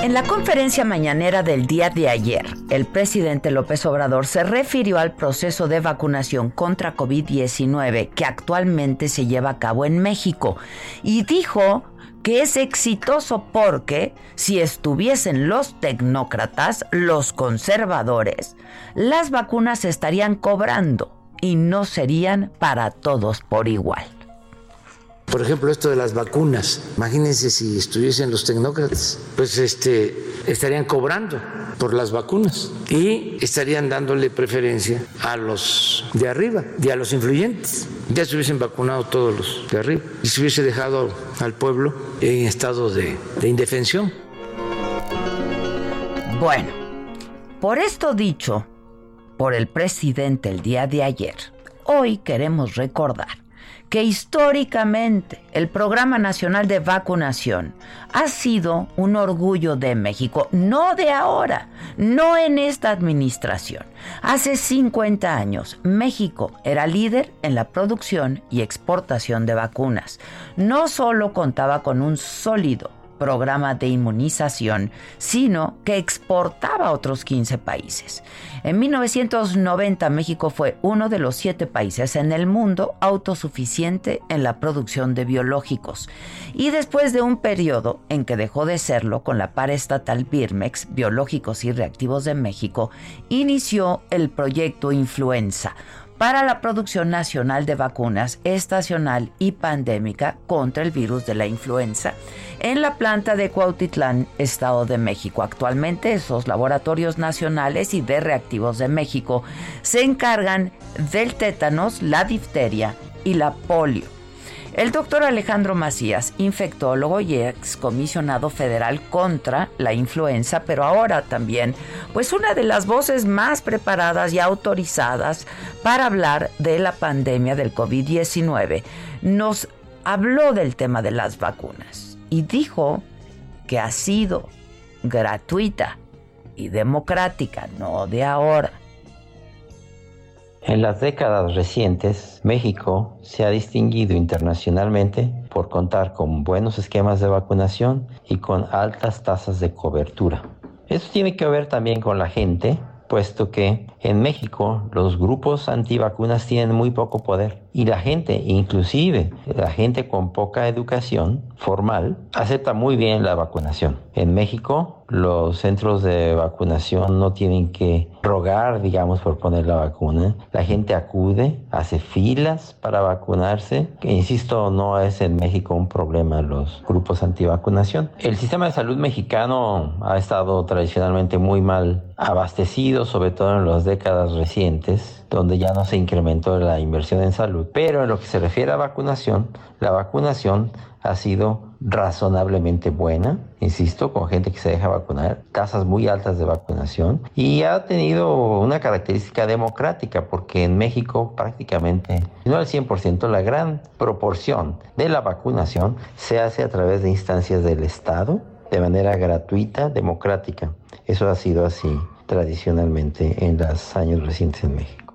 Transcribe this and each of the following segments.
En la conferencia mañanera del día de ayer, el presidente López Obrador se refirió al proceso de vacunación contra COVID-19 que actualmente se lleva a cabo en México y dijo que es exitoso porque si estuviesen los tecnócratas, los conservadores, las vacunas estarían cobrando y no serían para todos por igual. Por ejemplo, esto de las vacunas. Imagínense si estuviesen los tecnócratas, pues este estarían cobrando por las vacunas y estarían dándole preferencia a los de arriba y a los influyentes. Ya se hubiesen vacunado todos los de arriba y se hubiese dejado al pueblo en estado de, de indefensión. Bueno, por esto dicho por el presidente el día de ayer, hoy queremos recordar que históricamente el Programa Nacional de Vacunación ha sido un orgullo de México, no de ahora, no en esta administración. Hace 50 años, México era líder en la producción y exportación de vacunas. No solo contaba con un sólido programa de inmunización, sino que exportaba a otros 15 países. En 1990 México fue uno de los siete países en el mundo autosuficiente en la producción de biológicos y después de un periodo en que dejó de serlo con la paraestatal Birmex, Biológicos y Reactivos de México, inició el proyecto Influenza, para la producción nacional de vacunas estacional y pandémica contra el virus de la influenza en la planta de Cuautitlán, Estado de México. Actualmente esos laboratorios nacionales y de reactivos de México se encargan del tétanos, la difteria y la polio. El doctor Alejandro Macías, infectólogo y excomisionado federal contra la influenza, pero ahora también, pues una de las voces más preparadas y autorizadas para hablar de la pandemia del COVID-19, nos habló del tema de las vacunas y dijo que ha sido gratuita y democrática, no de ahora. En las décadas recientes, México se ha distinguido internacionalmente por contar con buenos esquemas de vacunación y con altas tasas de cobertura. Eso tiene que ver también con la gente, puesto que en México los grupos antivacunas tienen muy poco poder y la gente, inclusive la gente con poca educación formal, acepta muy bien la vacunación. En México los centros de vacunación no tienen que rogar, digamos, por poner la vacuna. La gente acude, hace filas para vacunarse. Insisto, no es en México un problema los grupos antivacunación. El sistema de salud mexicano ha estado tradicionalmente muy mal abastecido, sobre todo en las décadas recientes donde ya no se incrementó la inversión en salud. Pero en lo que se refiere a vacunación, la vacunación ha sido razonablemente buena, insisto, con gente que se deja vacunar, tasas muy altas de vacunación y ha tenido una característica democrática porque en México prácticamente, no al 100%, la gran proporción de la vacunación se hace a través de instancias del Estado de manera gratuita, democrática. Eso ha sido así tradicionalmente en los años recientes en México.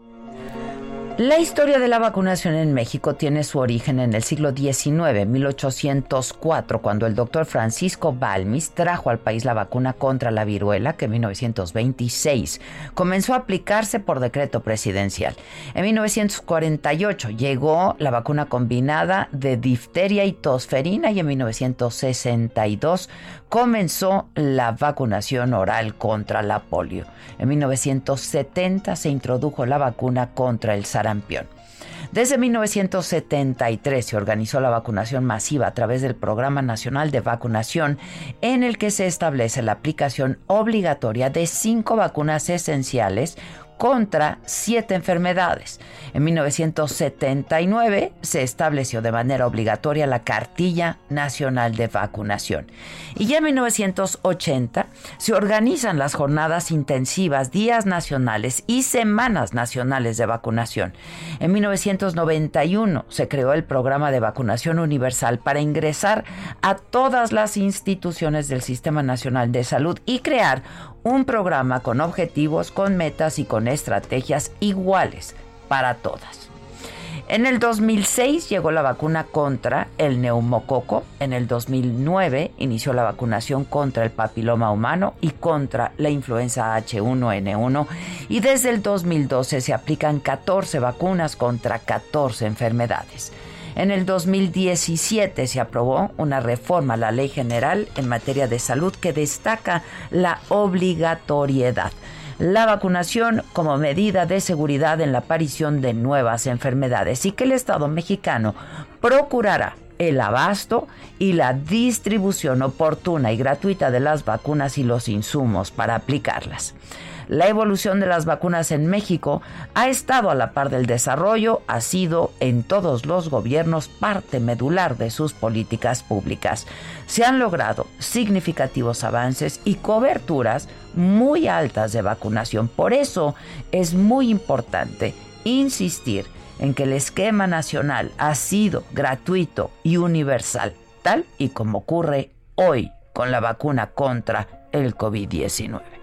La historia de la vacunación en México tiene su origen en el siglo XIX, 1804, cuando el doctor Francisco Balmis trajo al país la vacuna contra la viruela, que en 1926 comenzó a aplicarse por decreto presidencial. En 1948 llegó la vacuna combinada de difteria y tosferina y en 1962 comenzó la vacunación oral contra la polio. En 1970 se introdujo la vacuna contra el sarampión. Desde 1973 se organizó la vacunación masiva a través del Programa Nacional de Vacunación, en el que se establece la aplicación obligatoria de cinco vacunas esenciales contra siete enfermedades. En 1979 se estableció de manera obligatoria la Cartilla Nacional de Vacunación. Y ya en 1980 se organizan las jornadas intensivas, días nacionales y semanas nacionales de vacunación. En 1991 se creó el programa de vacunación universal para ingresar a todas las instituciones del Sistema Nacional de Salud y crear un programa con objetivos, con metas y con estrategias iguales para todas. En el 2006 llegó la vacuna contra el neumococo, en el 2009 inició la vacunación contra el papiloma humano y contra la influenza H1N1 y desde el 2012 se aplican 14 vacunas contra 14 enfermedades. En el 2017 se aprobó una reforma a la Ley General en materia de salud que destaca la obligatoriedad. La vacunación como medida de seguridad en la aparición de nuevas enfermedades y que el Estado mexicano procurará el abasto y la distribución oportuna y gratuita de las vacunas y los insumos para aplicarlas. La evolución de las vacunas en México ha estado a la par del desarrollo, ha sido en todos los gobiernos parte medular de sus políticas públicas. Se han logrado significativos avances y coberturas muy altas de vacunación. Por eso es muy importante insistir en que el esquema nacional ha sido gratuito y universal, tal y como ocurre hoy con la vacuna contra el COVID-19.